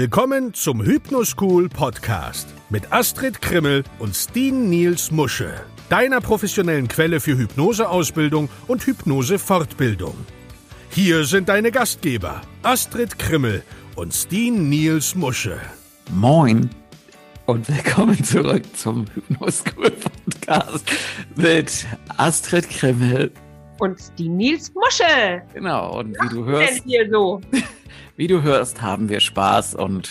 Willkommen zum Hypnoschool Podcast mit Astrid Krimmel und Steen Niels Musche, deiner professionellen Quelle für Hypnoseausbildung und Hypnosefortbildung. Hier sind deine Gastgeber Astrid Krimmel und Steen Niels Musche. Moin und willkommen zurück zum Hypnoschool Podcast mit Astrid Krimmel und die Nils Musche. Genau, und wie du hörst. Denn hier so? Wie du hörst, haben wir Spaß und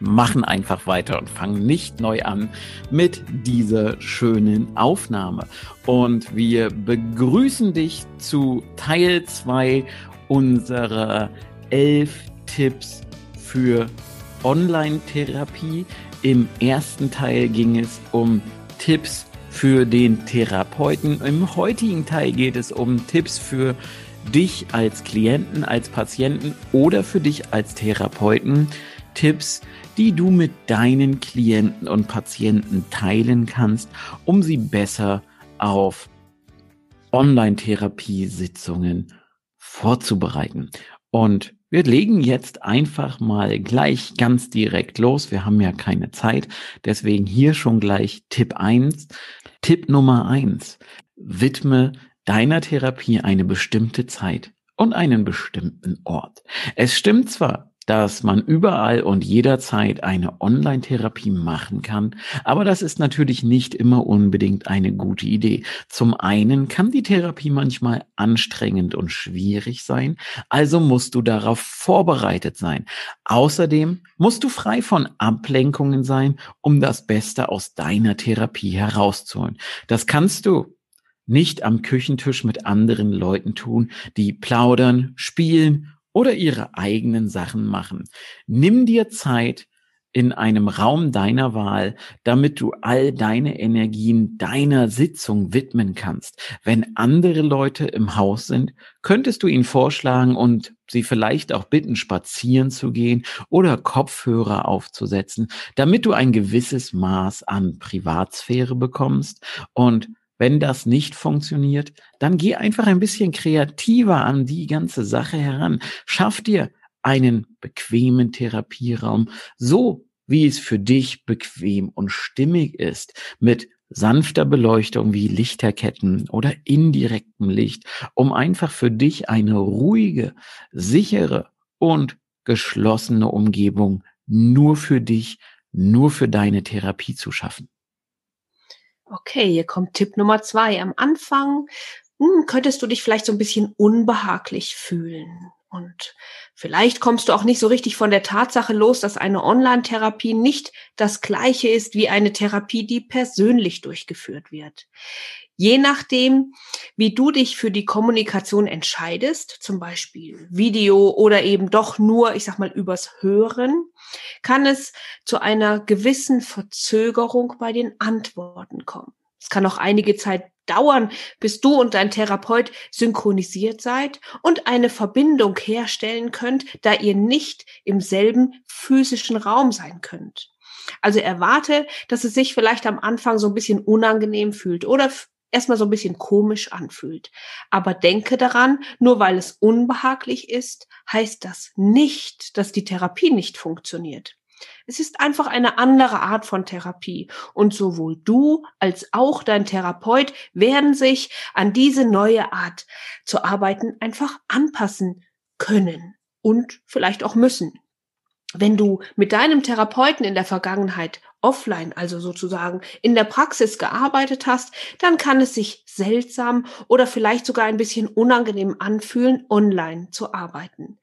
machen einfach weiter und fangen nicht neu an mit dieser schönen Aufnahme. Und wir begrüßen dich zu Teil 2 unserer elf Tipps für Online-Therapie. Im ersten Teil ging es um Tipps für den Therapeuten. Im heutigen Teil geht es um Tipps für dich als Klienten, als Patienten oder für dich als Therapeuten. Tipps, die du mit deinen Klienten und Patienten teilen kannst, um sie besser auf Online-Therapiesitzungen vorzubereiten. Und wir legen jetzt einfach mal gleich ganz direkt los. Wir haben ja keine Zeit. Deswegen hier schon gleich Tipp eins. Tipp Nummer eins: Widme deiner Therapie eine bestimmte Zeit und einen bestimmten Ort. Es stimmt zwar, dass man überall und jederzeit eine Online-Therapie machen kann, aber das ist natürlich nicht immer unbedingt eine gute Idee. Zum einen kann die Therapie manchmal anstrengend und schwierig sein, also musst du darauf vorbereitet sein. Außerdem musst du frei von Ablenkungen sein, um das Beste aus deiner Therapie herauszuholen. Das kannst du nicht am Küchentisch mit anderen Leuten tun, die plaudern, spielen oder ihre eigenen Sachen machen. Nimm dir Zeit in einem Raum deiner Wahl, damit du all deine Energien deiner Sitzung widmen kannst. Wenn andere Leute im Haus sind, könntest du ihnen vorschlagen und sie vielleicht auch bitten, spazieren zu gehen oder Kopfhörer aufzusetzen, damit du ein gewisses Maß an Privatsphäre bekommst und wenn das nicht funktioniert, dann geh einfach ein bisschen kreativer an die ganze Sache heran. Schaff dir einen bequemen Therapieraum, so wie es für dich bequem und stimmig ist, mit sanfter Beleuchtung wie Lichterketten oder indirektem Licht, um einfach für dich eine ruhige, sichere und geschlossene Umgebung nur für dich, nur für deine Therapie zu schaffen. Okay, hier kommt Tipp Nummer zwei. Am Anfang hm, könntest du dich vielleicht so ein bisschen unbehaglich fühlen. Und vielleicht kommst du auch nicht so richtig von der Tatsache los, dass eine Online-Therapie nicht das gleiche ist wie eine Therapie, die persönlich durchgeführt wird. Je nachdem, wie du dich für die Kommunikation entscheidest, zum Beispiel Video oder eben doch nur, ich sag mal, übers Hören, kann es zu einer gewissen Verzögerung bei den Antworten kommen. Es kann auch einige Zeit dauern, bis du und dein Therapeut synchronisiert seid und eine Verbindung herstellen könnt, da ihr nicht im selben physischen Raum sein könnt. Also erwarte, dass es sich vielleicht am Anfang so ein bisschen unangenehm fühlt oder erstmal so ein bisschen komisch anfühlt. Aber denke daran, nur weil es unbehaglich ist, heißt das nicht, dass die Therapie nicht funktioniert. Es ist einfach eine andere Art von Therapie. Und sowohl du als auch dein Therapeut werden sich an diese neue Art zu arbeiten einfach anpassen können und vielleicht auch müssen. Wenn du mit deinem Therapeuten in der Vergangenheit offline, also sozusagen in der Praxis gearbeitet hast, dann kann es sich seltsam oder vielleicht sogar ein bisschen unangenehm anfühlen, online zu arbeiten.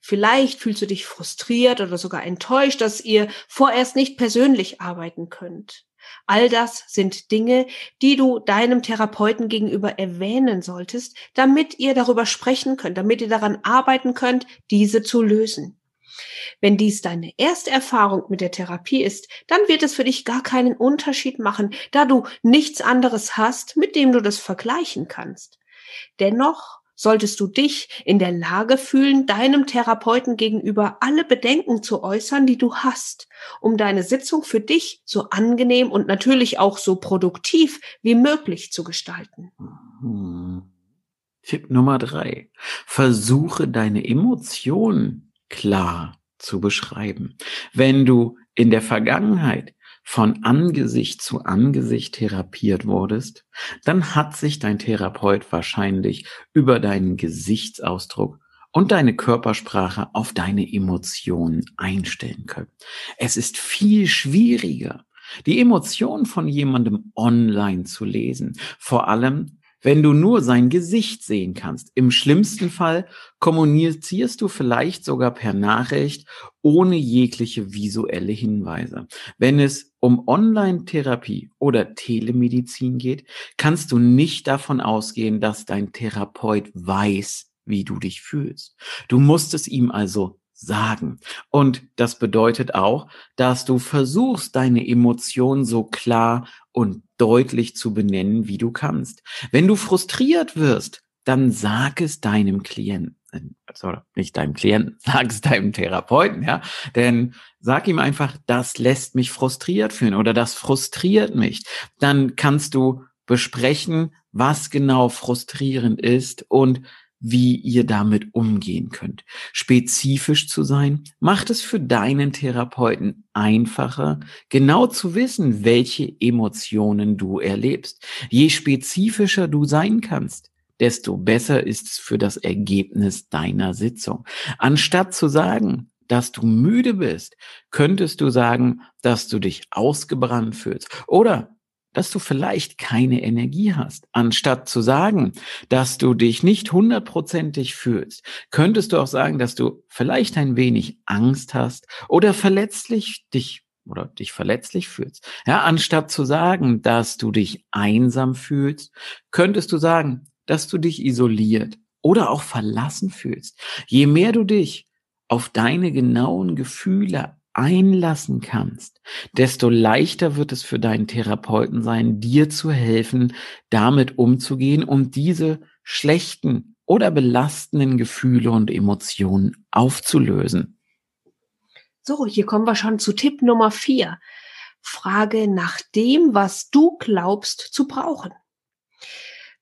Vielleicht fühlst du dich frustriert oder sogar enttäuscht, dass ihr vorerst nicht persönlich arbeiten könnt. All das sind Dinge, die du deinem Therapeuten gegenüber erwähnen solltest, damit ihr darüber sprechen könnt, damit ihr daran arbeiten könnt, diese zu lösen. Wenn dies deine erste Erfahrung mit der Therapie ist, dann wird es für dich gar keinen Unterschied machen, da du nichts anderes hast, mit dem du das vergleichen kannst. Dennoch solltest du dich in der Lage fühlen, deinem Therapeuten gegenüber alle Bedenken zu äußern, die du hast, um deine Sitzung für dich so angenehm und natürlich auch so produktiv wie möglich zu gestalten. Hm. Tipp Nummer drei. Versuche deine Emotionen klar zu beschreiben. Wenn du in der Vergangenheit von Angesicht zu Angesicht therapiert wurdest, dann hat sich dein Therapeut wahrscheinlich über deinen Gesichtsausdruck und deine Körpersprache auf deine Emotionen einstellen können. Es ist viel schwieriger, die Emotionen von jemandem online zu lesen, vor allem wenn du nur sein Gesicht sehen kannst. Im schlimmsten Fall kommunizierst du vielleicht sogar per Nachricht ohne jegliche visuelle Hinweise. Wenn es um Online-Therapie oder Telemedizin geht, kannst du nicht davon ausgehen, dass dein Therapeut weiß, wie du dich fühlst. Du musst es ihm also sagen. Und das bedeutet auch, dass du versuchst, deine Emotionen so klar und deutlich zu benennen, wie du kannst. Wenn du frustriert wirst, dann sag es deinem Klienten. Also nicht deinem Klienten, sag es deinem Therapeuten, ja. Denn sag ihm einfach, das lässt mich frustriert fühlen oder das frustriert mich. Dann kannst du besprechen, was genau frustrierend ist und wie ihr damit umgehen könnt. Spezifisch zu sein, macht es für deinen Therapeuten einfacher, genau zu wissen, welche Emotionen du erlebst. Je spezifischer du sein kannst, desto besser ist es für das Ergebnis deiner Sitzung. Anstatt zu sagen, dass du müde bist, könntest du sagen, dass du dich ausgebrannt fühlst oder dass du vielleicht keine Energie hast. Anstatt zu sagen, dass du dich nicht hundertprozentig fühlst, könntest du auch sagen, dass du vielleicht ein wenig Angst hast oder verletzlich dich oder dich verletzlich fühlst. Ja, anstatt zu sagen, dass du dich einsam fühlst, könntest du sagen, dass du dich isoliert oder auch verlassen fühlst. Je mehr du dich auf deine genauen Gefühle einlassen kannst, desto leichter wird es für deinen Therapeuten sein, dir zu helfen, damit umzugehen und diese schlechten oder belastenden Gefühle und Emotionen aufzulösen. So, hier kommen wir schon zu Tipp Nummer vier. Frage nach dem, was du glaubst zu brauchen.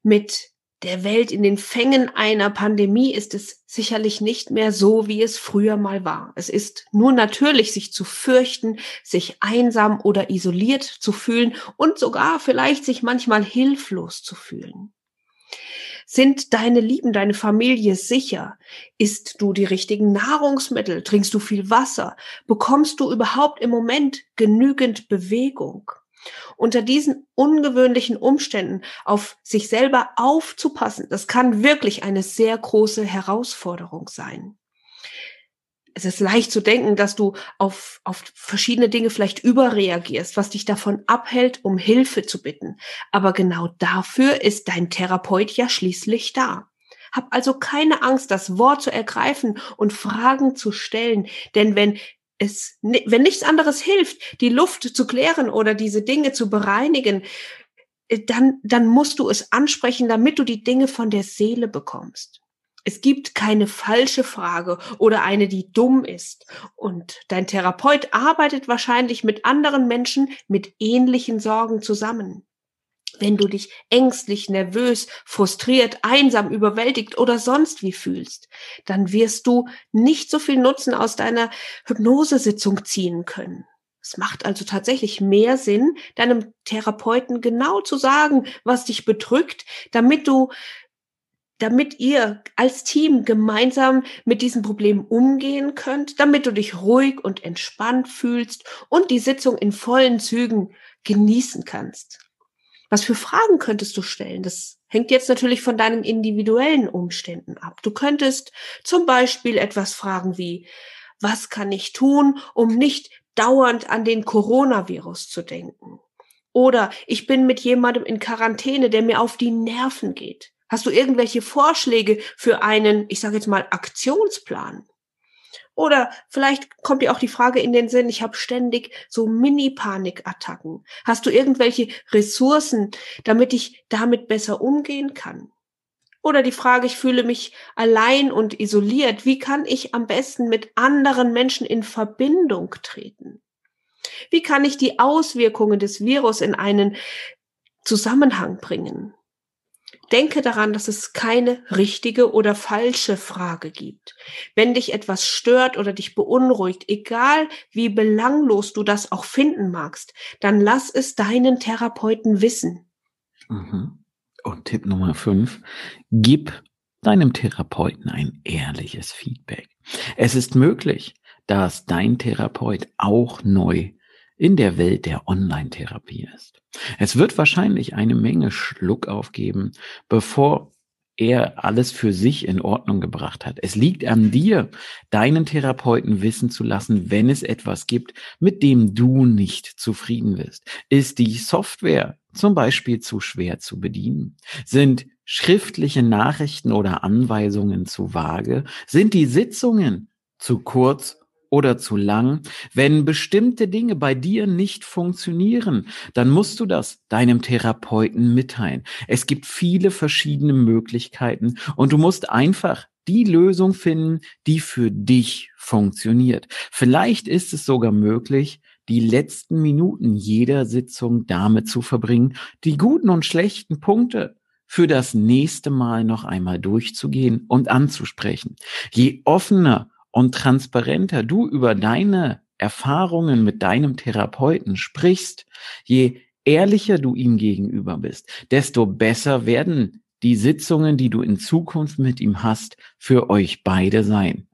Mit der Welt in den Fängen einer Pandemie ist es sicherlich nicht mehr so, wie es früher mal war. Es ist nur natürlich, sich zu fürchten, sich einsam oder isoliert zu fühlen und sogar vielleicht sich manchmal hilflos zu fühlen. Sind deine Lieben, deine Familie sicher? Isst du die richtigen Nahrungsmittel? Trinkst du viel Wasser? Bekommst du überhaupt im Moment genügend Bewegung? Unter diesen ungewöhnlichen Umständen auf sich selber aufzupassen, das kann wirklich eine sehr große Herausforderung sein. Es ist leicht zu denken, dass du auf, auf verschiedene Dinge vielleicht überreagierst, was dich davon abhält, um Hilfe zu bitten. Aber genau dafür ist dein Therapeut ja schließlich da. Hab also keine Angst, das Wort zu ergreifen und Fragen zu stellen, denn wenn es, wenn nichts anderes hilft, die Luft zu klären oder diese Dinge zu bereinigen, äh, dann, dann musst du es ansprechen, damit du die Dinge von der Seele bekommst. Es gibt keine falsche Frage oder eine, die dumm ist. Und dein Therapeut arbeitet wahrscheinlich mit anderen Menschen mit ähnlichen Sorgen zusammen. Wenn du dich ängstlich, nervös, frustriert, einsam, überwältigt oder sonst wie fühlst, dann wirst du nicht so viel Nutzen aus deiner Hypnosesitzung ziehen können. Es macht also tatsächlich mehr Sinn, deinem Therapeuten genau zu sagen, was dich bedrückt, damit du damit ihr als Team gemeinsam mit diesem Problem umgehen könnt, damit du dich ruhig und entspannt fühlst und die Sitzung in vollen Zügen genießen kannst. Was für Fragen könntest du stellen? Das hängt jetzt natürlich von deinen individuellen Umständen ab. Du könntest zum Beispiel etwas fragen wie, was kann ich tun, um nicht dauernd an den Coronavirus zu denken? Oder ich bin mit jemandem in Quarantäne, der mir auf die Nerven geht. Hast du irgendwelche Vorschläge für einen, ich sage jetzt mal, Aktionsplan? Oder vielleicht kommt dir auch die Frage in den Sinn, ich habe ständig so Mini-Panikattacken. Hast du irgendwelche Ressourcen, damit ich damit besser umgehen kann? Oder die Frage, ich fühle mich allein und isoliert. Wie kann ich am besten mit anderen Menschen in Verbindung treten? Wie kann ich die Auswirkungen des Virus in einen Zusammenhang bringen? Denke daran, dass es keine richtige oder falsche Frage gibt. Wenn dich etwas stört oder dich beunruhigt, egal wie belanglos du das auch finden magst, dann lass es deinen Therapeuten wissen. Mhm. Und Tipp Nummer fünf, gib deinem Therapeuten ein ehrliches Feedback. Es ist möglich, dass dein Therapeut auch neu in der Welt der Online-Therapie ist. Es wird wahrscheinlich eine Menge Schluck aufgeben, bevor er alles für sich in Ordnung gebracht hat. Es liegt an dir, deinen Therapeuten wissen zu lassen, wenn es etwas gibt, mit dem du nicht zufrieden bist. Ist die Software zum Beispiel zu schwer zu bedienen? Sind schriftliche Nachrichten oder Anweisungen zu vage? Sind die Sitzungen zu kurz oder zu lang. Wenn bestimmte Dinge bei dir nicht funktionieren, dann musst du das deinem Therapeuten mitteilen. Es gibt viele verschiedene Möglichkeiten und du musst einfach die Lösung finden, die für dich funktioniert. Vielleicht ist es sogar möglich, die letzten Minuten jeder Sitzung damit zu verbringen, die guten und schlechten Punkte für das nächste Mal noch einmal durchzugehen und anzusprechen. Je offener und transparenter du über deine Erfahrungen mit deinem Therapeuten sprichst, je ehrlicher du ihm gegenüber bist, desto besser werden die Sitzungen, die du in Zukunft mit ihm hast, für euch beide sein.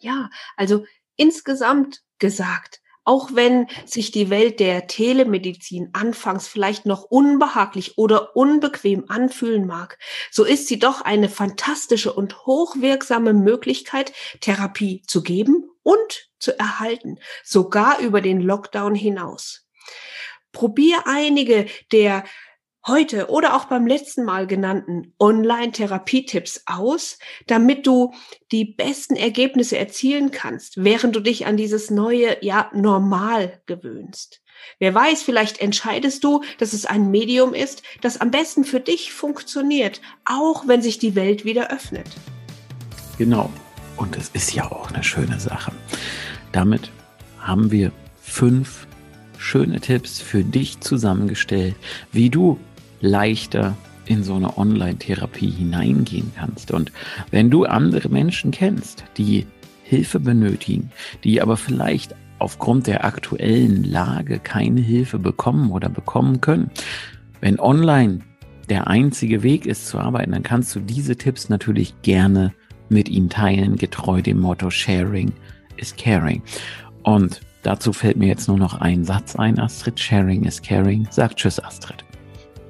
Ja, also insgesamt gesagt, auch wenn sich die Welt der Telemedizin anfangs vielleicht noch unbehaglich oder unbequem anfühlen mag, so ist sie doch eine fantastische und hochwirksame Möglichkeit, Therapie zu geben und zu erhalten, sogar über den Lockdown hinaus. Probier einige der heute oder auch beim letzten Mal genannten Online-Therapietipps aus, damit du die besten Ergebnisse erzielen kannst, während du dich an dieses neue, ja, normal gewöhnst. Wer weiß, vielleicht entscheidest du, dass es ein Medium ist, das am besten für dich funktioniert, auch wenn sich die Welt wieder öffnet. Genau. Und es ist ja auch eine schöne Sache. Damit haben wir fünf schöne Tipps für dich zusammengestellt, wie du leichter in so eine Online-Therapie hineingehen kannst. Und wenn du andere Menschen kennst, die Hilfe benötigen, die aber vielleicht aufgrund der aktuellen Lage keine Hilfe bekommen oder bekommen können, wenn online der einzige Weg ist zu arbeiten, dann kannst du diese Tipps natürlich gerne mit ihnen teilen, getreu dem Motto Sharing is Caring. Und dazu fällt mir jetzt nur noch ein Satz ein, Astrid. Sharing is Caring. Sag Tschüss, Astrid.